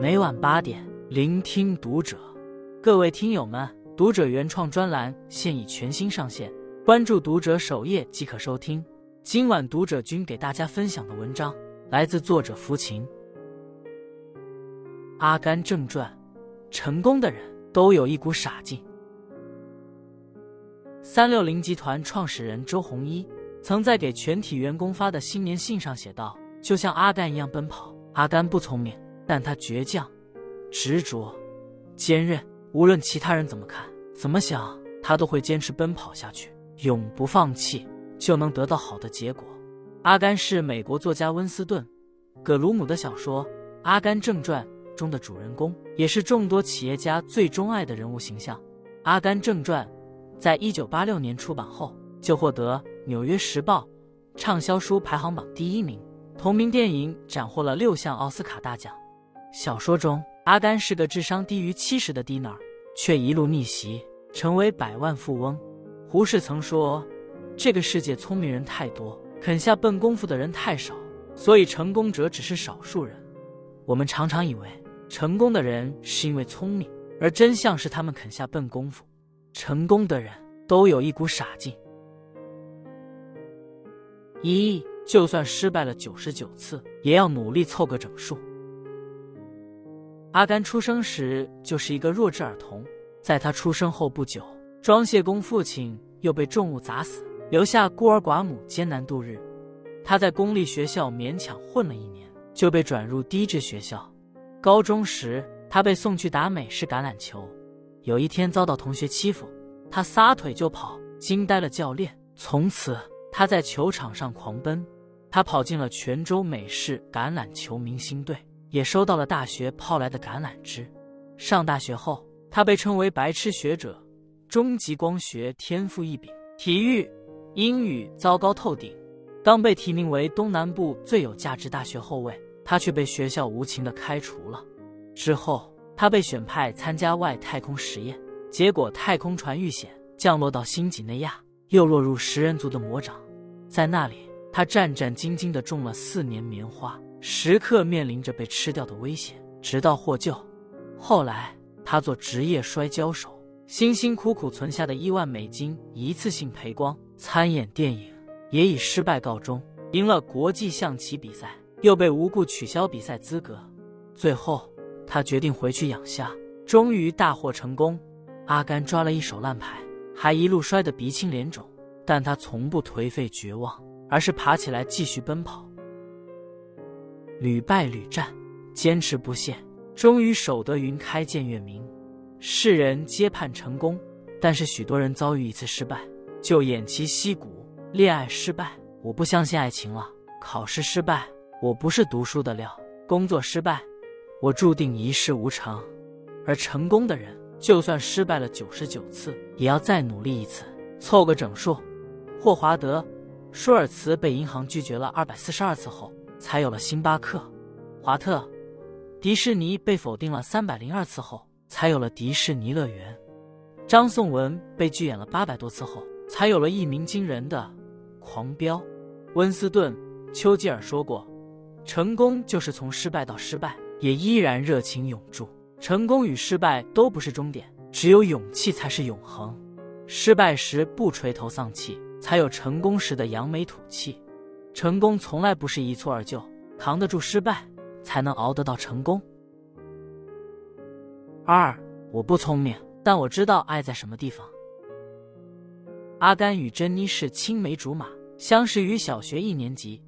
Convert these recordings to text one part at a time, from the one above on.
每晚八点，聆听读者。各位听友们，读者原创专栏现已全新上线，关注读者首页即可收听。今晚读者君给大家分享的文章来自作者福琴，《阿甘正传》。成功的人都有一股傻劲。三六零集团创始人周鸿祎曾在给全体员工发的新年信上写道：“就像阿甘一样奔跑。阿甘不聪明，但他倔强、执着、坚韧。无论其他人怎么看、怎么想，他都会坚持奔跑下去，永不放弃，就能得到好的结果。”阿甘是美国作家温斯顿·葛鲁姆的小说《阿甘正传》。中的主人公也是众多企业家最钟爱的人物形象。《阿甘正传》在一九八六年出版后，就获得《纽约时报》畅销书排行榜第一名。同名电影斩获了六项奥斯卡大奖。小说中，阿甘是个智商低于七十的低能，却一路逆袭，成为百万富翁。胡适曾说：“这个世界聪明人太多，肯下笨功夫的人太少，所以成功者只是少数人。”我们常常以为。成功的人是因为聪明，而真相是他们肯下笨功夫。成功的人都有一股傻劲。一，就算失败了九十九次，也要努力凑个整数。阿甘出生时就是一个弱智儿童，在他出生后不久，装卸工父亲又被重物砸死，留下孤儿寡母艰难度日。他在公立学校勉强混了一年，就被转入低智学校。高中时，他被送去打美式橄榄球。有一天遭到同学欺负，他撒腿就跑，惊呆了教练。从此，他在球场上狂奔。他跑进了泉州美式橄榄球明星队，也收到了大学抛来的橄榄枝。上大学后，他被称为“白痴学者”，终极光学天赋异禀，体育、英语糟糕透顶。刚被提名为东南部最有价值大学后卫。他却被学校无情的开除了。之后，他被选派参加外太空实验，结果太空船遇险，降落到新几内亚，又落入食人族的魔掌。在那里，他战战兢兢地种了四年棉花，时刻面临着被吃掉的危险，直到获救。后来，他做职业摔跤手，辛辛苦苦存下的一万美金一次性赔光。参演电影也以失败告终，赢了国际象棋比赛。又被无故取消比赛资格，最后他决定回去养虾，终于大获成功。阿甘抓了一手烂牌，还一路摔得鼻青脸肿，但他从不颓废绝望，而是爬起来继续奔跑。屡败屡战，坚持不懈，终于守得云开见月明。世人皆盼成功，但是许多人遭遇一次失败就偃旗息鼓。恋爱失败，我不相信爱情了；考试失败。我不是读书的料，工作失败，我注定一事无成。而成功的人，就算失败了九十九次，也要再努力一次，凑个整数。霍华德·舒尔茨被银行拒绝了二百四十二次后，才有了星巴克；华特·迪士尼被否定了三百零二次后，才有了迪士尼乐园；张颂文被拒演了八百多次后，才有了一鸣惊人的《狂飙》。温斯顿·丘吉尔说过。成功就是从失败到失败，也依然热情永驻。成功与失败都不是终点，只有勇气才是永恒。失败时不垂头丧气，才有成功时的扬眉吐气。成功从来不是一蹴而就，扛得住失败，才能熬得到成功。二，我不聪明，但我知道爱在什么地方。阿甘与珍妮是青梅竹马，相识于小学一年级，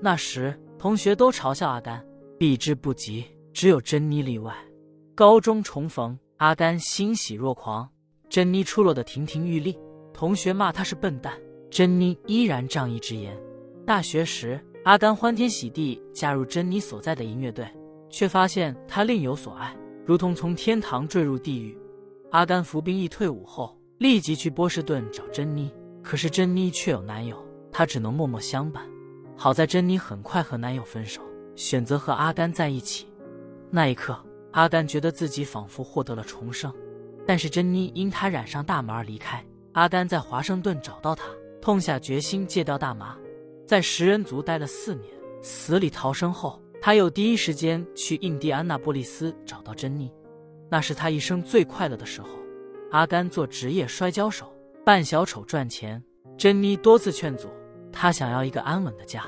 那时。同学都嘲笑阿甘避之不及，只有珍妮例外。高中重逢，阿甘欣喜若狂，珍妮出落得亭亭玉立。同学骂他是笨蛋，珍妮依然仗义直言。大学时，阿甘欢天喜地加入珍妮所在的音乐队，却发现他另有所爱，如同从天堂坠入地狱。阿甘服兵役退伍后，立即去波士顿找珍妮，可是珍妮却有男友，他只能默默相伴。好在珍妮很快和男友分手，选择和阿甘在一起。那一刻，阿甘觉得自己仿佛获得了重生。但是珍妮因他染上大麻而离开。阿甘在华盛顿找到他，痛下决心戒掉大麻。在食人族待了四年，死里逃生后，他又第一时间去印第安纳波利斯找到珍妮，那是他一生最快乐的时候。阿甘做职业摔跤手，扮小丑赚钱。珍妮多次劝阻他，想要一个安稳的家，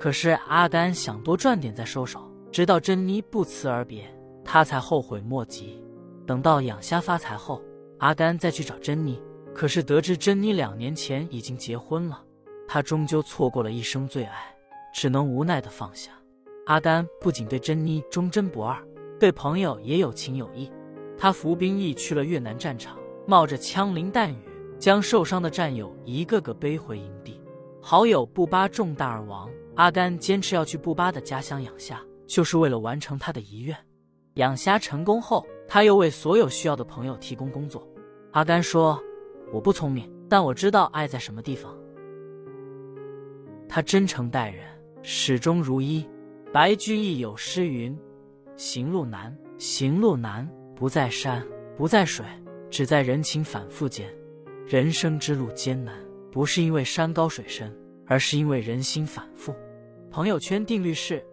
可是阿甘想多赚点再收手。直到珍妮不辞而别，他才后悔莫及。等到养虾发财后，阿甘再去找珍妮，可是得知珍妮两年前已经结婚了。他终究错过了一生最爱，只能无奈的放下。阿甘不仅对珍妮忠贞不二，对朋友也有情有义。他服兵役去了越南战场，冒着枪林弹雨，将受伤的战友一个个背回营地。好友布巴中弹而亡，阿甘坚持要去布巴的家乡养虾，就是为了完成他的遗愿。养虾成功后，他又为所有需要的朋友提供工作。阿甘说：“我不聪明，但我知道爱在什么地方。”他真诚待人，始终如一。白居易有诗云：“行路难，行路难，不在山，不在水，只在人情反复间。人生之路艰难，不是因为山高水深，而是因为人心反复。”朋友圈定律是：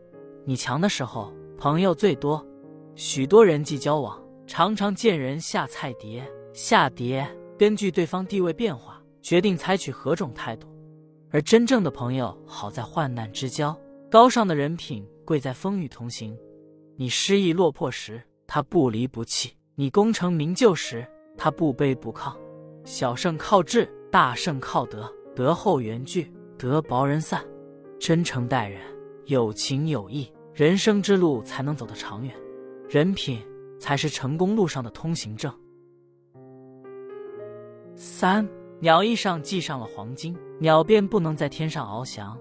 你强的时候，朋友最多。许多人际交往，常常见人下菜碟，下碟根据对方地位变化，决定采取何种态度。而真正的朋友，好在患难之交；高尚的人品，贵在风雨同行。你失意落魄时，他不离不弃；你功成名就时，他不卑不亢。小胜靠智，大胜靠德。德厚缘聚，德薄人散。真诚待人，有情有义，人生之路才能走得长远。人品才是成功路上的通行证。三。鸟翼上系上了黄金，鸟便不能在天上翱翔。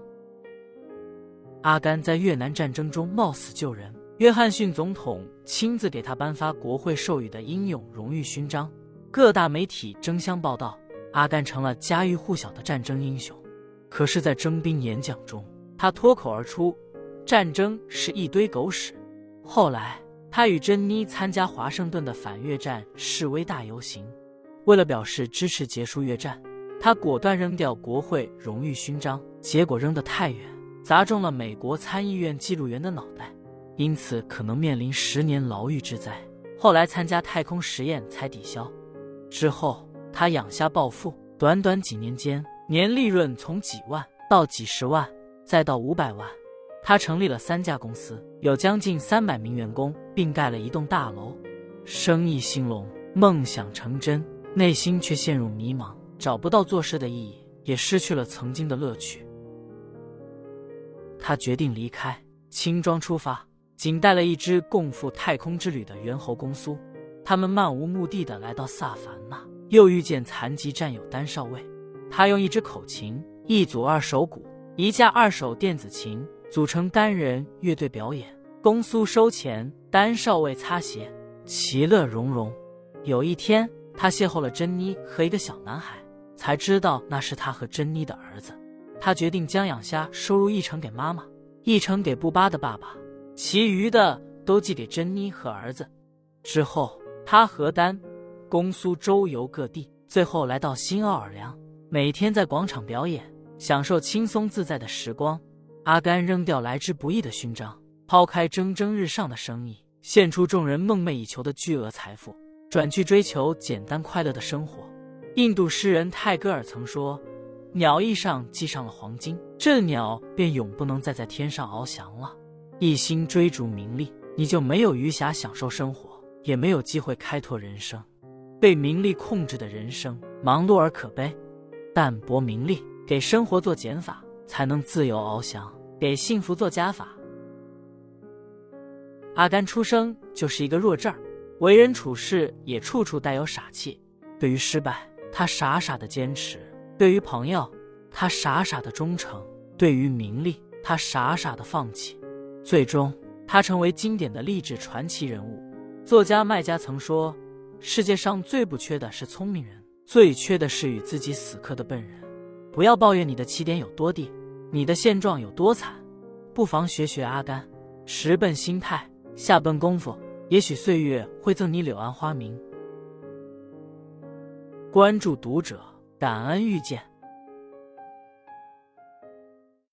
阿甘在越南战争中冒死救人，约翰逊总统亲自给他颁发国会授予的英勇荣誉勋章。各大媒体争相报道，阿甘成了家喻户晓的战争英雄。可是，在征兵演讲中，他脱口而出：“战争是一堆狗屎。”后来，他与珍妮参加华盛顿的反越战示威大游行。为了表示支持结束越战，他果断扔掉国会荣誉勋章，结果扔得太远，砸中了美国参议院记录员的脑袋，因此可能面临十年牢狱之灾。后来参加太空实验才抵消。之后他养虾暴富，短短几年间，年利润从几万到几十万，再到五百万。他成立了三家公司，有将近三百名员工，并盖了一栋大楼，生意兴隆，梦想成真。内心却陷入迷茫，找不到做事的意义，也失去了曾经的乐趣。他决定离开，轻装出发，仅带了一支共赴太空之旅的猿猴公苏。他们漫无目的的来到萨凡纳，又遇见残疾战友丹少尉。他用一支口琴、一组二手鼓、一架二手电子琴组成单人乐队表演。公苏收钱，丹少尉擦鞋，其乐融融。有一天。他邂逅了珍妮和一个小男孩，才知道那是他和珍妮的儿子。他决定将养虾收入一成给妈妈，一成给布巴的爸爸，其余的都寄给珍妮和儿子。之后，他和丹公苏周游各地，最后来到新奥尔良，每天在广场表演，享受轻松自在的时光。阿甘扔掉来之不易的勋章，抛开蒸蒸日上的生意，献出众人梦寐以求的巨额财富。转去追求简单快乐的生活。印度诗人泰戈尔曾说：“鸟翼上系上了黄金，这鸟便永不能再在天上翱翔了。”一心追逐名利，你就没有余暇享受生活，也没有机会开拓人生。被名利控制的人生，忙碌而可悲。淡泊名利，给生活做减法，才能自由翱翔；给幸福做加法。阿甘出生就是一个弱智儿。为人处事也处处带有傻气。对于失败，他傻傻的坚持；对于朋友，他傻傻的忠诚；对于名利，他傻傻的放弃。最终，他成为经典的励志传奇人物。作家麦家曾说：“世界上最不缺的是聪明人，最缺的是与自己死磕的笨人。”不要抱怨你的起点有多低，你的现状有多惨，不妨学学阿甘，实笨心态，下笨功夫。也许岁月会赠你柳暗花明。关注读者，感恩遇见。